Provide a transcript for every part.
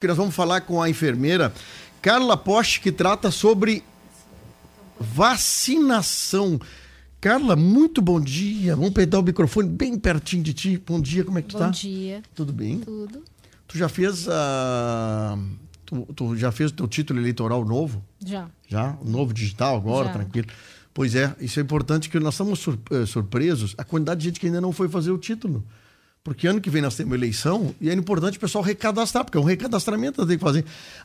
que nós vamos falar com a enfermeira Carla Poste, que trata sobre vacinação. Carla, muito bom dia. Vamos pegar o microfone bem pertinho de ti. Bom dia, como é que tu bom tá? Bom dia. Tudo bem? Tudo. Tu já fez a. Tu, tu, já fez o teu título eleitoral novo? Já. Já? Novo digital agora, já. tranquilo. Pois é, isso é importante que nós estamos surpresos a quantidade de gente que ainda não foi fazer o título. Porque ano que vem nós temos eleição e é importante o pessoal recadastrar, porque é um recadastramento que tem que fazer.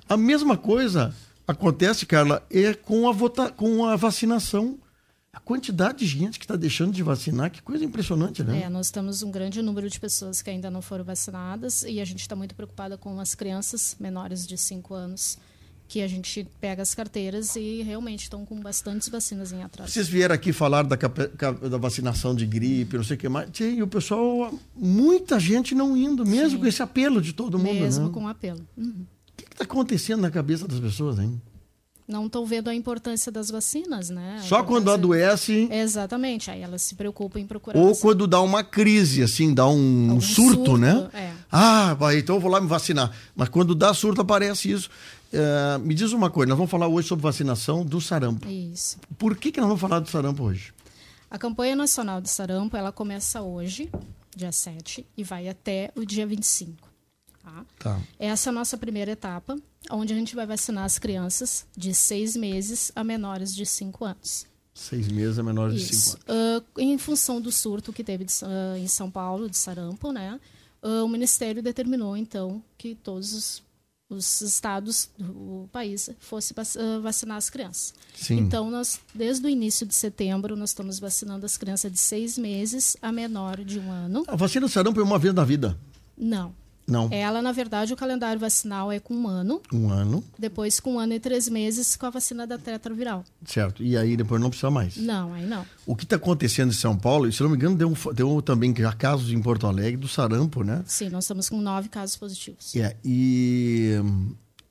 A mesma coisa acontece, Carla, é com a, vota, com a vacinação. A quantidade de gente que está deixando de vacinar, que coisa impressionante, né? É, nós temos um grande número de pessoas que ainda não foram vacinadas e a gente está muito preocupada com as crianças menores de 5 anos que a gente pega as carteiras e realmente estão com bastantes vacinas em atraso. Vocês vieram aqui falar da, da vacinação de gripe, não sei o que mais. E o pessoal, muita gente não indo, mesmo Sim. com esse apelo de todo mundo. Mesmo né? com apelo. Uhum. O que está acontecendo na cabeça das pessoas, hein? Não estão vendo a importância das vacinas, né? A Só quando adoece. Exatamente, aí elas se preocupam em procurar. Ou quando dá uma crise, assim, dá um surto, surto, né? É. Ah, então eu vou lá me vacinar. Mas quando dá surto, aparece isso. Uh, me diz uma coisa, nós vamos falar hoje sobre vacinação do sarampo. Isso. Por que, que nós vamos falar do sarampo hoje? A campanha nacional do sarampo, ela começa hoje, dia 7, e vai até o dia 25. Tá? Tá. Essa é a nossa primeira etapa, onde a gente vai vacinar as crianças de seis meses a menores de 5 anos. Seis meses a menores Isso. de 5 anos. Uh, em função do surto que teve de, uh, em São Paulo, de sarampo, né? Uh, o Ministério determinou, então, que todos os os estados do país fosse vacinar as crianças. Sim. Então, nós, desde o início de setembro, nós estamos vacinando as crianças de seis meses a menor de um ano. A vacina sarampo é uma vez na vida? Não. Não. Ela, na verdade, o calendário vacinal é com um ano. Um ano. Depois com um ano e três meses com a vacina da tetraviral. Certo. E aí depois não precisa mais. Não, aí não. O que está acontecendo em São Paulo, se não me engano, deu, um, deu também já casos em Porto Alegre do sarampo, né? Sim, nós estamos com nove casos positivos. É, e,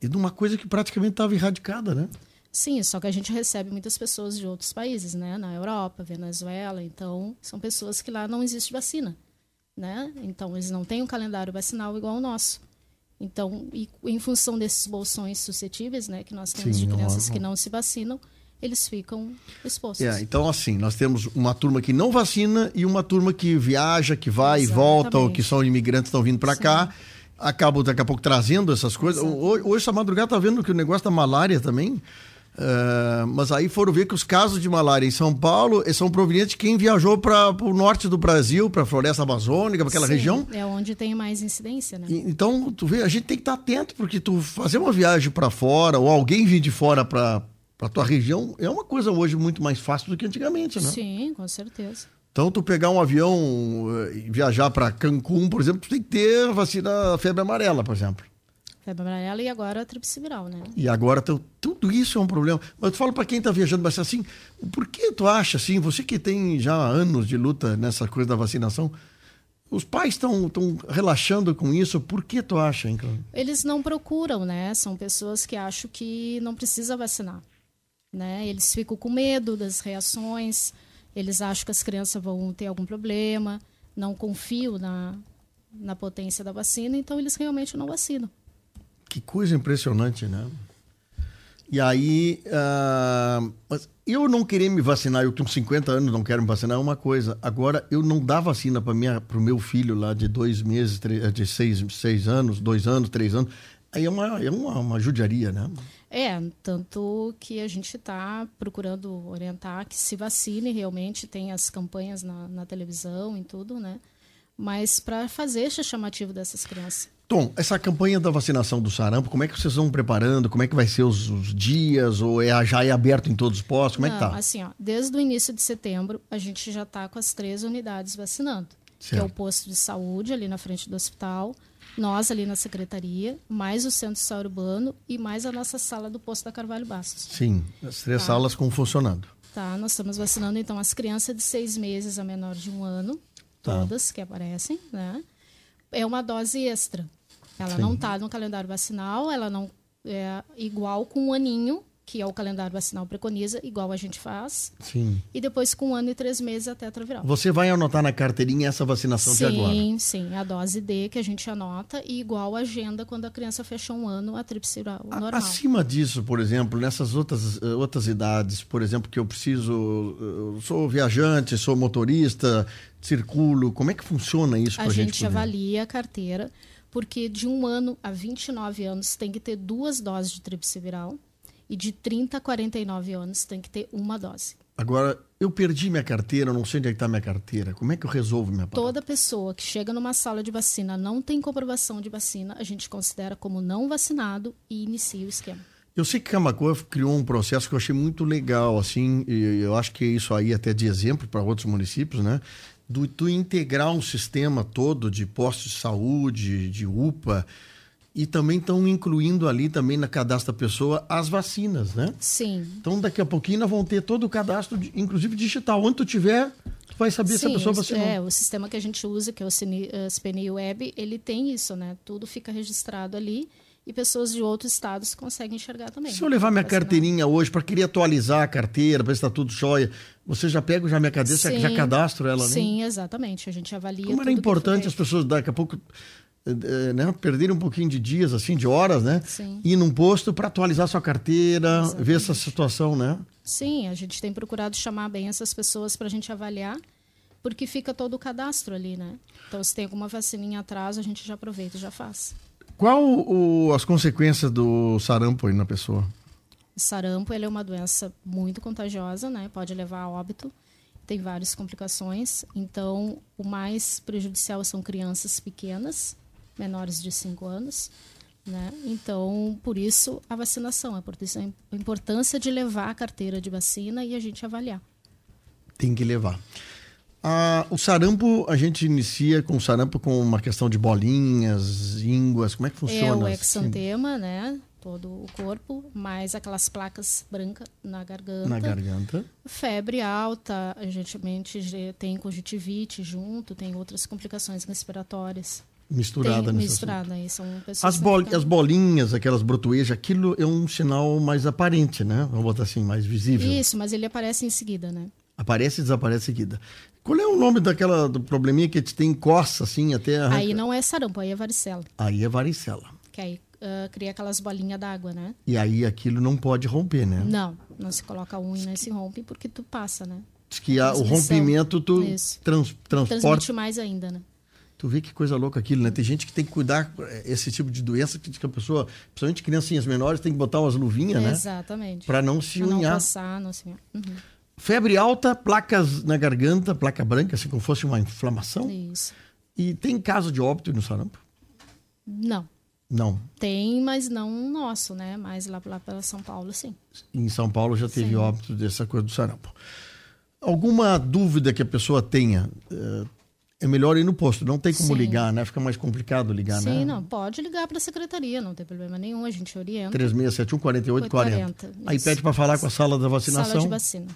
e de uma coisa que praticamente estava erradicada, né? Sim, só que a gente recebe muitas pessoas de outros países, né? Na Europa, Venezuela, então são pessoas que lá não existe vacina né? Então eles não têm um calendário vacinal igual ao nosso. Então, e, em função desses bolsões suscetíveis, né, que nós temos Sim, de crianças óbvio. que não se vacinam, eles ficam expostos. É, então assim, nós temos uma turma que não vacina e uma turma que viaja, que vai Exatamente. e volta, ou que são imigrantes estão vindo para cá, acabam daqui a pouco trazendo essas coisas. Hoje, hoje essa madrugada tá vendo que o negócio da malária também Uh, mas aí foram ver que os casos de malária em São Paulo são provenientes de quem viajou para o norte do Brasil, para a floresta amazônica, para aquela Sim, região. É onde tem mais incidência, né? E, então, tu vê, a gente tem que estar atento, porque tu fazer uma viagem para fora, ou alguém vir de fora para a tua região, é uma coisa hoje muito mais fácil do que antigamente, né? Sim, com certeza. Então, tu pegar um avião e viajar para Cancún, por exemplo, tu tem que ter vacina febre amarela, por exemplo. Febre amarela e agora a tríplice viral, né? E agora tudo isso é um problema. Mas tu fala para quem está viajando, mas assim, por que tu acha assim, você que tem já anos de luta nessa coisa da vacinação, os pais estão relaxando com isso, por que tu acha, hein, Cláudio? Eles não procuram, né? São pessoas que acham que não precisa vacinar. Né? Eles ficam com medo das reações, eles acham que as crianças vão ter algum problema, não confiam na, na potência da vacina, então eles realmente não vacinam. Que coisa impressionante, né? E aí, uh, eu não querer me vacinar, eu com 50 anos não quero me vacinar, é uma coisa. Agora, eu não dar vacina para o meu filho lá de dois meses, três, de seis, seis anos, dois anos, três anos, aí é uma, é uma, uma judiaria, né? É, tanto que a gente está procurando orientar que se vacine realmente, tem as campanhas na, na televisão e tudo, né? Mas para fazer esse chamativo dessas crianças. Tom, essa campanha da vacinação do sarampo, como é que vocês estão preparando? Como é que vai ser os, os dias? Ou é, já é aberto em todos os postos? Como Não, é que tá? Assim, ó, desde o início de setembro, a gente já está com as três unidades vacinando. Certo. Que é o posto de saúde ali na frente do hospital, nós ali na secretaria, mais o centro de saúde urbano e mais a nossa sala do posto da Carvalho Bastos. Sim, as três tá. salas com funcionando. Tá, nós estamos vacinando então as crianças de seis meses a menor de um ano, tá. todas que aparecem, né? É uma dose extra. Ela Sim. não está no calendário vacinal, ela não é igual com um aninho, que é o calendário vacinal preconiza, igual a gente faz. Sim. E depois com um ano e três meses a tetraviral. Você vai anotar na carteirinha essa vacinação sim, de agora? Sim, sim. A dose D que a gente anota e igual a agenda quando a criança fechou um ano, a tríplice viral normal. Acima disso, por exemplo, nessas outras, eh, outras idades, por exemplo, que eu preciso, eu sou viajante, sou motorista, circulo, como é que funciona isso para a gente? A gente avalia a carteira, porque de um ano a 29 anos tem que ter duas doses de tríplice viral e de 30 a 49 anos tem que ter uma dose. Agora, eu perdi minha carteira, não sei onde é está minha carteira. Como é que eu resolvo minha parada? Toda pessoa que chega numa sala de vacina não tem comprovação de vacina, a gente considera como não vacinado e inicia o esquema. Eu sei que Camacoa criou um processo que eu achei muito legal, assim, e eu acho que isso aí até de exemplo para outros municípios, né? Do, do integrar um sistema todo de postos de saúde, de UPA, e também estão incluindo ali também na cadastro da pessoa as vacinas, né? Sim. Então daqui a pouquinho nós vamos ter todo o cadastro, inclusive digital. Onde tu tiver, tu vai saber Sim, se a pessoa vacinou. É, o sistema que a gente usa, que é o CPNI Web, ele tem isso, né? Tudo fica registrado ali e pessoas de outros estados conseguem enxergar também. Se eu levar minha carteirinha hoje para querer atualizar a carteira, para ver se está tudo jóia, você já pega já minha cadeira, já cadastro ela, né? Sim, exatamente. A gente avalia. Como era importante as pessoas daqui a pouco eh, né, perder um pouquinho de dias, assim, de horas, né? Sim. Ir num posto para atualizar sua carteira, Exatamente. ver essa situação, né? Sim, a gente tem procurado chamar bem essas pessoas para a gente avaliar, porque fica todo o cadastro ali, né? Então, se tem alguma vacininha atrás, a gente já aproveita e já faz. Qual o, as consequências do sarampo aí na pessoa? O sarampo ele é uma doença muito contagiosa, né? Pode levar a óbito tem várias complicações. Então, o mais prejudicial são crianças pequenas, menores de 5 anos. Né? Então, por isso, a vacinação, a importância de levar a carteira de vacina e a gente avaliar. Tem que levar. Ah, o sarampo, a gente inicia com o sarampo com uma questão de bolinhas, ínguas, como é que funciona? É o exantema, né? Todo o corpo, mais aquelas placas brancas na garganta. Na garganta. Febre alta, a gente tem conjuntivite junto, tem outras complicações respiratórias. Misturada Tem, Misturada aí, são pessoas as, bol as bolinhas, aquelas brotoejas, aquilo é um sinal mais aparente, né? Vamos botar assim, mais visível. Isso, mas ele aparece em seguida, né? Aparece e desaparece em seguida. Qual é o nome daquela do probleminha que tem coça assim até arranca? Aí não é sarampo, aí é varicela. Aí é varicela. Que aí uh, cria aquelas bolinhas d'água, né? E aí aquilo não pode romper, né? Não, não se coloca unha, nem se rompe porque tu passa, né? Diz que a, o rompimento tu trans, transporta. Transmite mais ainda, né? Tu vê que coisa louca aquilo, né? Tem gente que tem que cuidar eh, esse tipo de doença que a pessoa, principalmente criancinhas menores, tem que botar umas luvinhas, né? Exatamente. Para não se pra unhar. Não passar, não se unhar. Uhum. Febre alta, placas na garganta, placa branca, assim como fosse uma inflamação. Isso. E tem caso de óbito no sarampo? Não. Não. Tem, mas não nosso, né? Mas lá, lá pela São Paulo, sim. Em São Paulo já teve sim. óbito dessa coisa do sarampo. Alguma dúvida que a pessoa tenha? Uh, é melhor ir no posto. Não tem como Sim. ligar, né? Fica mais complicado ligar, Sim, né? Sim, não. Pode ligar para a secretaria, não tem problema nenhum. A gente orienta. 3671 4840. Aí pede para falar com a sala da vacinação. Sala de vacina.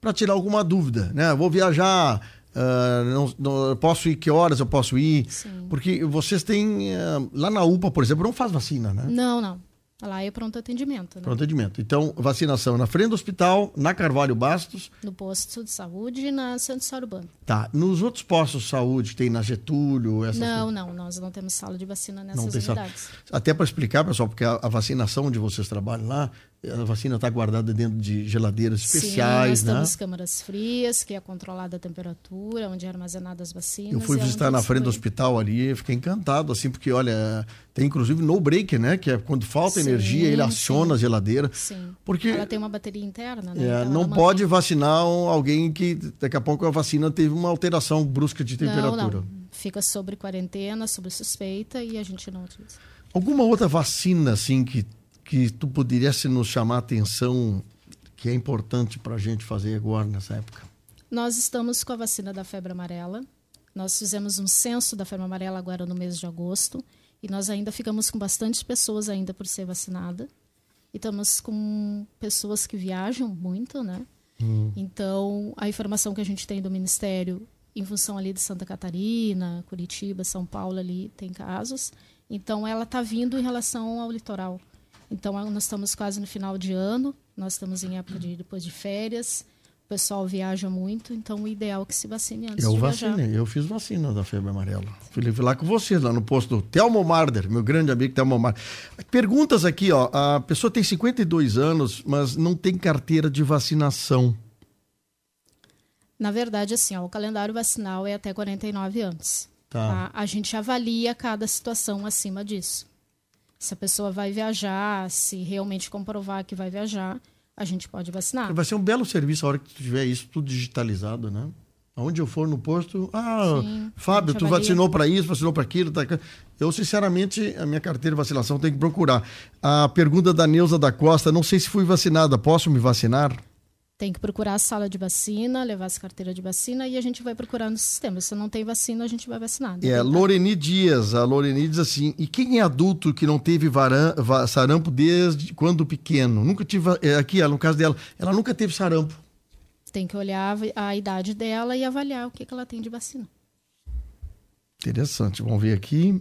Para tirar alguma dúvida, né? Vou viajar, uh, não, não, posso ir que horas eu posso ir? Sim. Porque vocês têm. Uh, lá na UPA, por exemplo, não faz vacina, né? Não, não. Lá é pronto atendimento. Né? Pronto atendimento. Então, vacinação na frente do hospital, na Carvalho Bastos. No posto de saúde e na Santos Urbano. Tá. Nos outros postos de saúde, tem na Getúlio? Essas não, coisas? não. Nós não temos sala de vacina nessas não tem unidades. Sala. Até para explicar, pessoal, porque a, a, vacinação onde vocês trabalham lá, a vacina está guardada dentro de geladeiras especiais, Sim, nós né? temos câmaras frias, que é controlada a temperatura, onde é armazenada as vacinas. Eu fui é visitar na frente do hospital ali, fiquei encantado, assim, porque, olha, tem inclusive no break, né? Que é quando falta sim, energia, ele aciona sim. a geladeira. Sim. Porque ela tem uma bateria interna, né? É, então não pode mantém... vacinar alguém que daqui a pouco a vacina teve uma alteração brusca de temperatura. Não, não. Fica sobre quarentena, sobre suspeita e a gente não utiliza. Alguma outra vacina, assim, que que tu pudesse nos chamar a atenção que é importante para a gente fazer agora nessa época? Nós estamos com a vacina da febre amarela. Nós fizemos um censo da febre amarela agora no mês de agosto e nós ainda ficamos com bastante pessoas ainda por ser vacinada. E estamos com pessoas que viajam muito, né? Hum. Então, a informação que a gente tem do Ministério, em função ali de Santa Catarina, Curitiba, São Paulo ali, tem casos. Então, ela está vindo em relação ao litoral. Então, nós estamos quase no final de ano, nós estamos em época de depois de férias, o pessoal viaja muito, então o ideal é que se vacine antes eu de vacinei, viajar. Eu fiz vacina da febre amarela. Fui lá com vocês, lá no posto do Telmo Marder, meu grande amigo Telmo Marder. Perguntas aqui, ó. A pessoa tem 52 anos, mas não tem carteira de vacinação. Na verdade, assim, ó, o calendário vacinal é até 49 anos. Tá. tá? A gente avalia cada situação acima disso. Se a pessoa vai viajar, se realmente comprovar que vai viajar, a gente pode vacinar. Vai ser um belo serviço a hora que tu tiver isso tudo digitalizado, né? Aonde eu for no posto, ah, Sim, Fábio, tu vacinou para isso, vacinou para aquilo. Tá... Eu, sinceramente, a minha carteira de vacinação tem que procurar. A pergunta da Neuza da Costa, não sei se fui vacinada, posso me vacinar? Tem que procurar a sala de vacina, levar essa carteira de vacina e a gente vai procurar no sistema. Se não tem vacina, a gente vai vacinar. É, Loreni Dias. A Loreni diz assim: e quem é adulto que não teve varan, sarampo desde quando pequeno? Nunca tive. É, aqui, no caso dela, ela nunca teve sarampo. Tem que olhar a idade dela e avaliar o que, que ela tem de vacina. Interessante. Vamos ver aqui.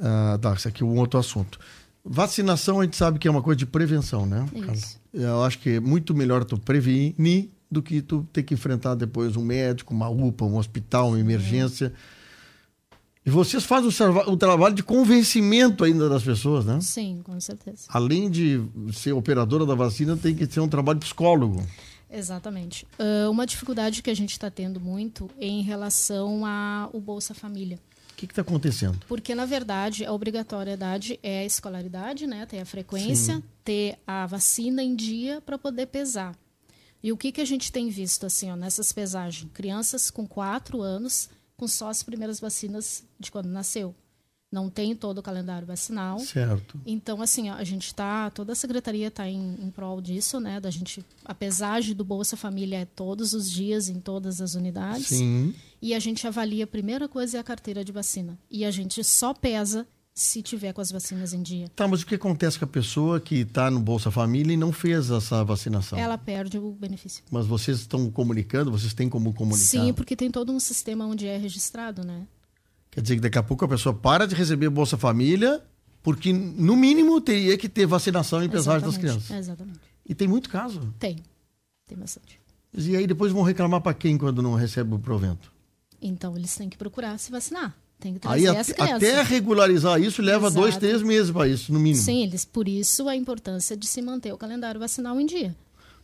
Ah, isso aqui um outro assunto. Vacinação a gente sabe que é uma coisa de prevenção, né? Isso. Eu acho que é muito melhor tu prevenir do que tu ter que enfrentar depois um médico, uma UPA, um hospital, uma emergência. E vocês fazem o, o, trabalho de convencimento ainda das pessoas, né? Sim, com certeza. Além de ser operadora da vacina, tem que ser um trabalho psicólogo. Exatamente. Uh, uma dificuldade que a gente está tendo muito é em relação ao Bolsa Família. O que está acontecendo? Porque, na verdade, a obrigatoriedade é a escolaridade, né? ter a frequência, Sim. ter a vacina em dia para poder pesar. E o que, que a gente tem visto assim, ó, nessas pesagens? Crianças com 4 anos com só as primeiras vacinas de quando nasceu não tem todo o calendário vacinal. Certo. Então, assim, a gente está, toda a secretaria está em, em prol disso, né? Da gente, a pesagem do Bolsa Família é todos os dias em todas as unidades. Sim. E a gente avalia, a primeira coisa é a carteira de vacina. E a gente só pesa se tiver com as vacinas em dia. Tá, mas o que acontece com a pessoa que está no Bolsa Família e não fez essa vacinação? Ela perde o benefício. Mas vocês estão comunicando? Vocês têm como comunicar? Sim, porque tem todo um sistema onde é registrado, né? Quer dizer que daqui a pouco a pessoa para de receber Bolsa Família, porque no mínimo teria que ter vacinação em pesagem das crianças. Exatamente. E tem muito caso? Tem. Tem bastante. E aí depois vão reclamar para quem quando não recebe o provento? Então eles têm que procurar se vacinar. Tem que trazer aí, as crianças. Até regularizar isso leva Exato. dois, três meses para isso, no mínimo. Sim, eles, por isso a importância de se manter o calendário vacinal em dia.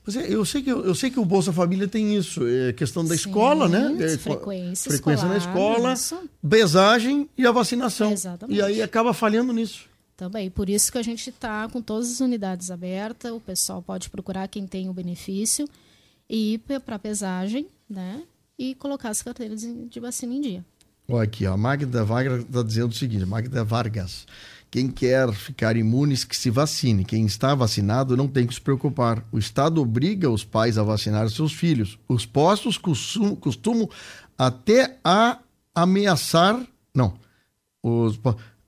Pois é, eu sei que eu, sei que o Bolsa Família tem isso, é questão da Sim, escola, né? É, frequência, frequência escolar, na escola, isso. besagem e a vacinação. Exatamente. E aí acaba falhando nisso. Também, por isso que a gente está com todas as unidades abertas, o pessoal pode procurar quem tem o benefício e ir para a pesagem, né? E colocar as carteiras de vacina em dia. Olha aqui, a Magda Vargas está dizendo o seguinte, Magda Vargas. Quem quer ficar imune, que se vacine. Quem está vacinado não tem que se preocupar. O Estado obriga os pais a vacinar seus filhos. Os postos costumam, costumam até a ameaçar. Não. Os,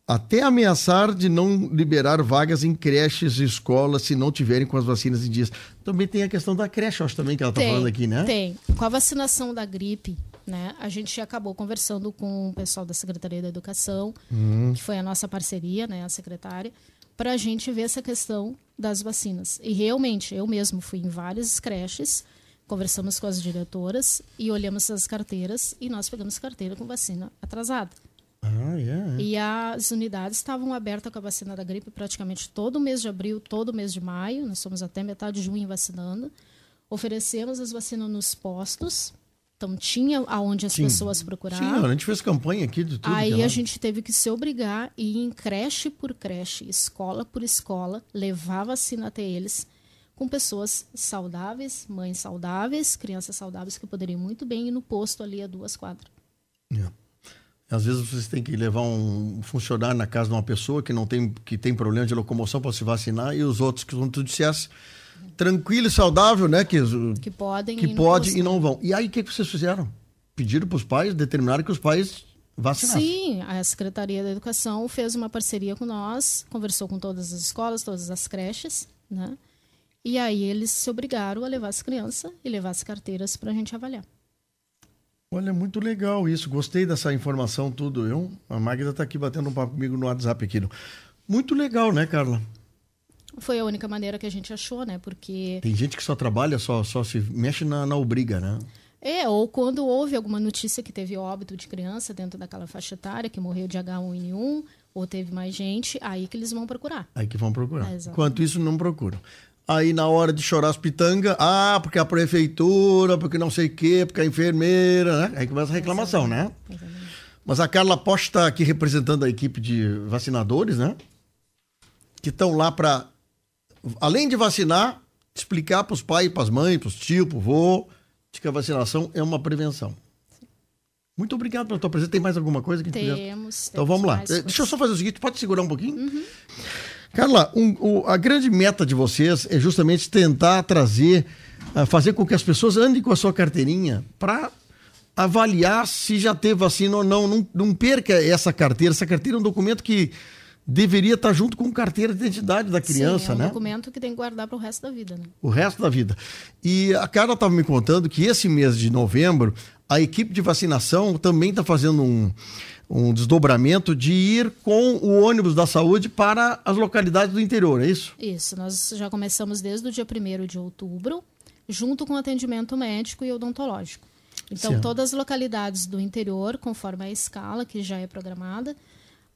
até ameaçar de não liberar vagas em creches e escolas se não tiverem com as vacinas em dias. Também tem a questão da creche, acho também que ela está falando aqui, né? Tem. Com a vacinação da gripe, né? A gente acabou conversando com o pessoal da Secretaria da Educação, uhum. que foi a nossa parceria, né, a secretária, para a gente ver essa questão das vacinas. E realmente, eu mesmo fui em várias creches, conversamos com as diretoras e olhamos as carteiras e nós pegamos carteira com vacina atrasada. Ah, yeah. E as unidades estavam abertas com a vacina da gripe praticamente todo mês de abril, todo mês de maio. Nós somos até metade de junho vacinando. Oferecemos as vacinas nos postos então tinha aonde as Sim. pessoas procuravam. Sim, a gente fez campanha aqui de tudo. Aí a gente teve que se obrigar a ir em creche por creche, escola por escola, levar vacina até eles, com pessoas saudáveis, mães saudáveis, crianças saudáveis que poderiam muito bem ir no posto ali a duas quadras. É. Às vezes vocês têm que levar um funcionário na casa de uma pessoa que não tem, que tem problema de locomoção para se vacinar e os outros que, como tu dissesse, tranquilo e saudável, né? Que, que podem que pode e não vão. E aí o que, que vocês fizeram? Pediram para os pais, determinaram que os pais vacinassem. Sim, a Secretaria da Educação fez uma parceria com nós, conversou com todas as escolas, todas as creches, né? E aí eles se obrigaram a levar as crianças e levar as carteiras para a gente avaliar. Olha, muito legal isso. Gostei dessa informação tudo. Eu, a Magda está aqui batendo um papo comigo no WhatsApp aqui. Muito legal, né, Carla? Foi a única maneira que a gente achou, né? Porque. Tem gente que só trabalha, só, só se mexe na, na obriga, né? É, ou quando houve alguma notícia que teve óbito de criança dentro daquela faixa etária, que morreu de H1N1, ou teve mais gente, aí que eles vão procurar. Aí que vão procurar. É, Enquanto isso, não procuram. Aí na hora de chorar as pitangas, ah, porque a prefeitura, porque não sei o quê, porque a enfermeira, né? Aí começa a reclamação, né? Exatamente. né? Exatamente. Mas a Carla Posta está aqui representando a equipe de vacinadores, né? Que estão lá para, além de vacinar, explicar para os pais, para as mães, para os tios, para o vô, de que a vacinação é uma prevenção. Muito obrigado pela tua presença. Tem mais alguma coisa que temos? Temos. Então vamos lá. Deixa eu só fazer o seguinte: pode segurar um pouquinho? Uhum. Carla, um, o, a grande meta de vocês é justamente tentar trazer, uh, fazer com que as pessoas andem com a sua carteirinha para avaliar se já teve vacina ou não. não. Não perca essa carteira. Essa carteira é um documento que deveria estar junto com carteira de identidade da criança, Sim, é um né? documento que tem que guardar para o resto da vida, né? O resto da vida. E a Carla estava me contando que esse mês de novembro, a equipe de vacinação também está fazendo um, um desdobramento de ir com o ônibus da saúde para as localidades do interior, é isso? Isso, nós já começamos desde o dia 1 de outubro, junto com atendimento médico e odontológico. Então, certo. todas as localidades do interior, conforme a escala que já é programada,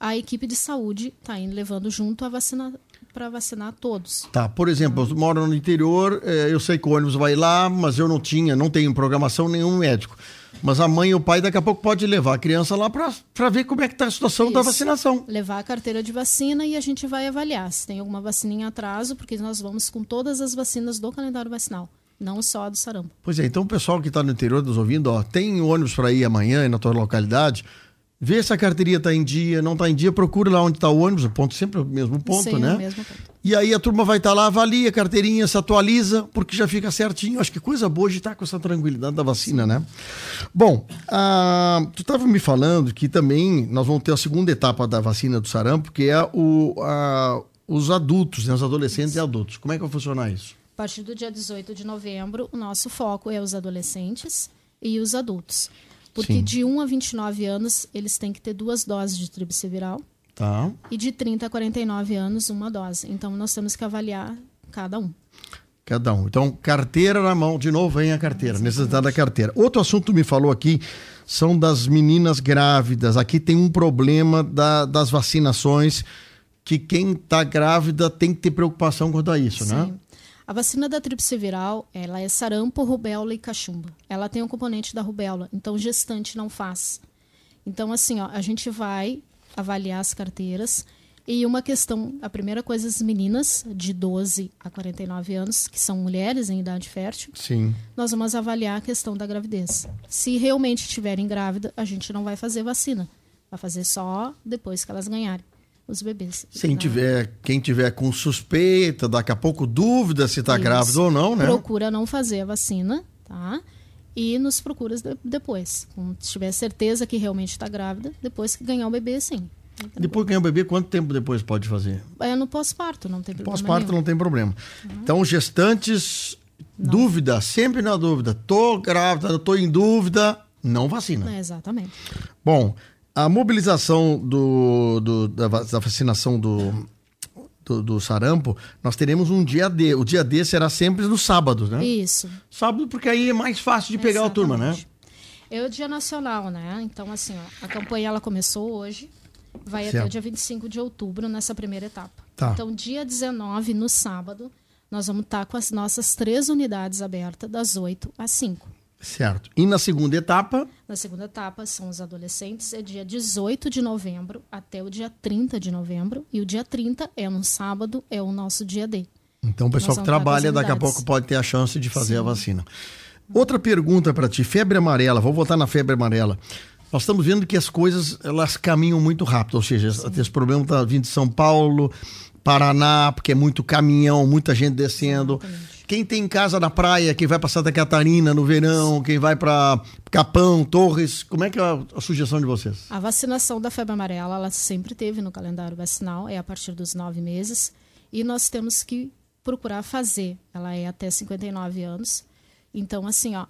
a equipe de saúde está indo levando junto a vacina para vacinar todos. Tá, por exemplo, eu moro no interior, é, eu sei que o ônibus vai lá, mas eu não tinha, não tenho programação nenhum médico. Mas a mãe e o pai daqui a pouco pode levar a criança lá para ver como é que está a situação Isso. da vacinação. Levar a carteira de vacina e a gente vai avaliar se tem alguma vacina em atraso, porque nós vamos com todas as vacinas do calendário vacinal não só a do sarampo. Pois é, então o pessoal que está no interior nos ouvindo, ó, tem ônibus para ir amanhã na tua localidade, Vê se a carteirinha está em dia, não está em dia, procura lá onde está o ônibus, o ponto sempre o mesmo ponto, Sim, né? Mesmo ponto. E aí a turma vai estar tá lá, avalia a carteirinha, se atualiza, porque já fica certinho. Acho que coisa boa de estar tá com essa tranquilidade da vacina, né? Bom, ah, tu estava me falando que também nós vamos ter a segunda etapa da vacina do sarampo, que é o, a, os adultos, né? os adolescentes isso. e adultos. Como é que vai funcionar isso? A partir do dia 18 de novembro, o nosso foco é os adolescentes e os adultos. Porque Sim. de 1 a 29 anos, eles têm que ter duas doses de tríplice viral. Tá. E de 30 a 49 anos, uma dose. Então, nós temos que avaliar cada um. Cada um. Então, carteira na mão, de novo vem a carteira, necessidade da carteira. Outro assunto me falou aqui são das meninas grávidas. Aqui tem um problema da, das vacinações que quem está grávida tem que ter preocupação quanto a isso, né? Sim. né? A vacina da tríplice viral, ela é sarampo, rubéola e cachumba. Ela tem um componente da rubéola, então gestante não faz. Então, assim, ó, a gente vai avaliar as carteiras. E uma questão, a primeira coisa, as meninas de 12 a 49 anos, que são mulheres em idade fértil, Sim. nós vamos avaliar a questão da gravidez. Se realmente estiverem grávida, a gente não vai fazer vacina. Vai fazer só depois que elas ganharem os bebês. Quem tiver, quem tiver com suspeita, daqui a pouco dúvida se está grávida ou não, né? Procura não fazer a vacina, tá? E nos procura depois. Quando tiver certeza que realmente está grávida, depois que ganhar o bebê, sim. Depois que ganhar o bebê, quanto tempo depois pode fazer? É no pós-parto, não tem problema. Pós-parto não tem problema. Uhum. Então, gestantes, não. dúvida, sempre na dúvida. Tô grávida, tô em dúvida, não vacina. É, exatamente. Bom, a mobilização do, do da, da, vacinação do, do, do, sarampo, nós teremos um dia D. O dia D será sempre no sábado, né? Isso. Sábado, porque aí é mais fácil de pegar Exatamente. a turma, né? É o dia nacional, né? Então, assim, ó, a campanha ela começou hoje, vai certo. até o dia 25 de outubro nessa primeira etapa. Tá. Então, dia 19, no sábado, nós vamos estar com as nossas três unidades abertas, das 8 às 5. Certo. E na segunda etapa? Na segunda etapa são os adolescentes, é dia 18 de novembro até o dia 30 de novembro. E o dia 30 é um sábado, é o nosso dia D. Então o pessoal que trabalha daqui a pouco pode ter a chance de fazer Sim. a vacina. Outra pergunta para ti, febre amarela, vou voltar na febre amarela. Nós estamos vendo que as coisas elas caminham muito rápido, ou seja, Sim. esse problema está vindo de São Paulo, Paraná, porque é muito caminhão, muita gente descendo. Exatamente. Quem tem casa na praia, quem vai para Santa Catarina no verão, quem vai para Capão, Torres, como é que é a, a, sugestão de vocês? A vacinação da febre amarela, ela sempre teve no calendário vacinal, é a partir dos nove meses, e nós temos que procurar fazer. Ela é até 59 anos. Então, assim, ó,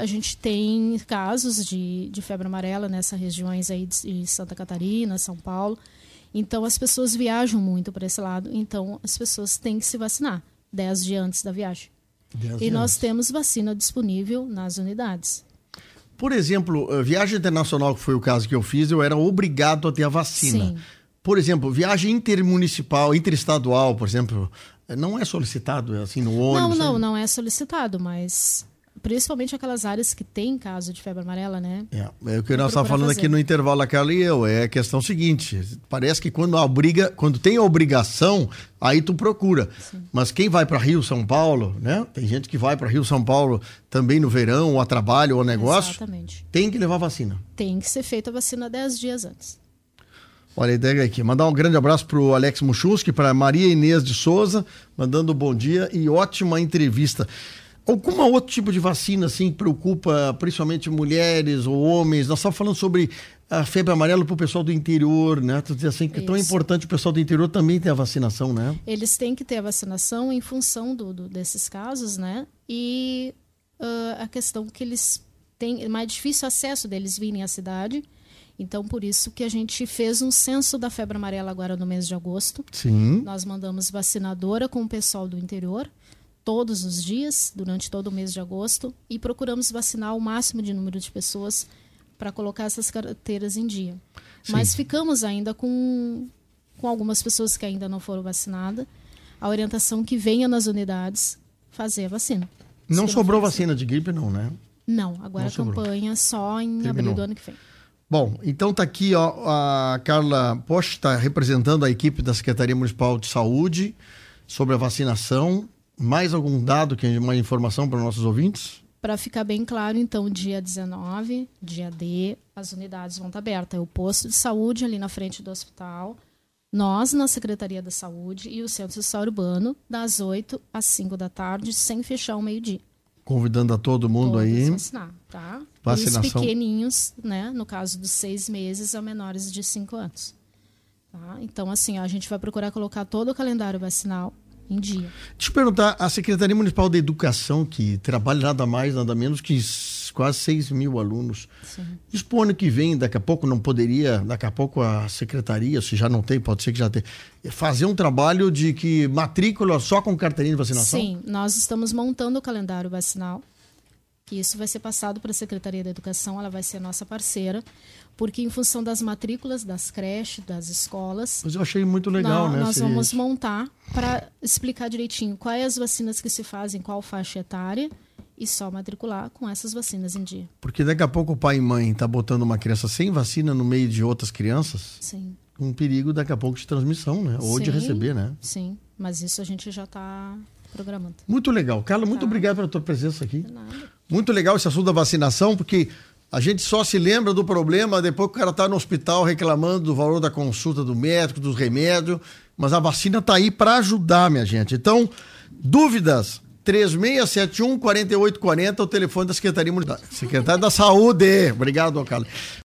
a gente tem casos de, de febre amarela nessas regiões aí de Santa Catarina, São Paulo, Então as pessoas viajam muito para esse lado, então as pessoas têm que se vacinar 10 dias antes da viagem. E nós temos vacina disponível nas unidades. Por exemplo, viagem internacional, que foi o caso que eu fiz, eu era obrigado a ter a vacina. Sim. Por exemplo, viagem intermunicipal, interestadual, por exemplo, não é solicitado assim no ônibus? Não, não, não é solicitado, mas principalmente aquelas áreas que tem caso de febre amarela, né? É, é o que nós estávamos falando fazer. aqui no intervalo, a Carla e eu, é a questão seguinte, parece que quando a obriga, quando tem a obrigação, aí tu procura. Sim. Mas quem vai para Rio, São Paulo, né? Tem gente que vai para Rio, São Paulo também no verão, ou a trabalho, ou a negócio. Exatamente. Tem que levar vacina. Tem que ser feita a vacina 10 dias antes. Olha a ideia aqui. Mandar um grande abraço para o Alex Muchunski, para Maria Inês de Souza, mandando um bom dia e ótima entrevista. Alguma outro tipo de vacina assim preocupa principalmente mulheres ou homens? Nós estamos falando sobre a febre amarela para o pessoal do interior, né? Tu diz assim que é tão importante o pessoal do interior também ter a vacinação, né? Eles têm que ter a vacinação em função do, do desses casos, né? E uh, a questão que eles têm é mais difícil acesso deles virem à cidade. Então, por isso que a gente fez um censo da febre amarela agora no mês de agosto. Sim. Nós mandamos vacinadora com o pessoal do interior todos os dias, durante todo o mês de agosto, e procuramos vacinar o máximo de número de pessoas para colocar essas carteiras em dia. Sim. Mas ficamos ainda com, com algumas pessoas que ainda não foram vacinadas. A orientação que venha nas unidades fazer a vacina. Não sobrou vacina de gripe, não, né? Não, agora não a campanha só em Terminou. abril do ano que vem. Bom, então tá aqui ó, a Carla está representando a equipe da Secretaria Municipal de Saúde sobre a vacinação mais algum dado, que uma informação para os nossos ouvintes? Para ficar bem claro, então, dia 19, dia D, as unidades vão estar abertas. É o posto de saúde ali na frente do hospital, nós na Secretaria da Saúde e o Centro Social Urbano, das 8 às 5 da tarde, sem fechar o meio-dia. Convidando a todo mundo Todos aí. Vacinar, tá? Vacinação. Os pequeninhos, né? No caso dos seis meses a menores de 5 anos. Tá? Então, assim, ó, a gente vai procurar colocar todo o calendário vacinal em dia. Deixa eu perguntar, a Secretaria Municipal de Educação, que trabalha nada mais, nada menos que quase 6 mil alunos, Sim. pro ano que vem, daqui a pouco não poderia, daqui a pouco a Secretaria, se já não tem, pode ser que já tenha, fazer um trabalho de que matrícula só com carteirinha de vacinação? Sim, nós estamos montando o calendário vacinal, que isso vai ser passado para a Secretaria da Educação, ela vai ser nossa parceira, porque em função das matrículas das creches, das escolas. Mas eu achei muito legal, nós, né? Nós vamos montar para explicar direitinho quais as vacinas que se fazem, qual faixa etária e só matricular com essas vacinas em dia. Porque daqui a pouco o pai e mãe tá botando uma criança sem vacina no meio de outras crianças. Sim. Um perigo daqui a pouco de transmissão, né? Ou sim, de receber, né? Sim, mas isso a gente já está programando. Muito legal. Carla, muito tá. obrigado pela tua presença aqui. De nada. Muito legal esse assunto da vacinação, porque a gente só se lembra do problema depois que o cara está no hospital reclamando do valor da consulta do médico, dos remédios. Mas a vacina está aí para ajudar, minha gente. Então, dúvidas? 3671 4840, o telefone da Secretaria. Secretária da Saúde. Obrigado, Carlos.